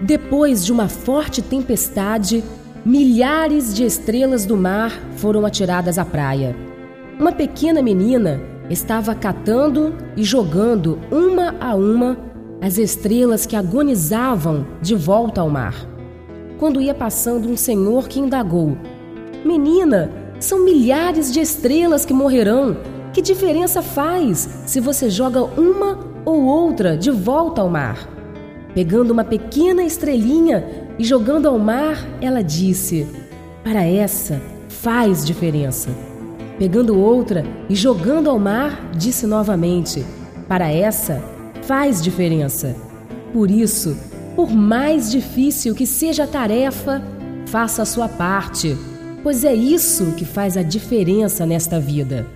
Depois de uma forte tempestade, milhares de estrelas do mar foram atiradas à praia. Uma pequena menina estava catando e jogando uma a uma as estrelas que agonizavam de volta ao mar. Quando ia passando um senhor que indagou: Menina, são milhares de estrelas que morrerão. Que diferença faz se você joga uma ou outra de volta ao mar? Pegando uma pequena estrelinha e jogando ao mar, ela disse: Para essa faz diferença. Pegando outra e jogando ao mar, disse novamente: Para essa faz diferença. Por isso, por mais difícil que seja a tarefa, faça a sua parte, pois é isso que faz a diferença nesta vida.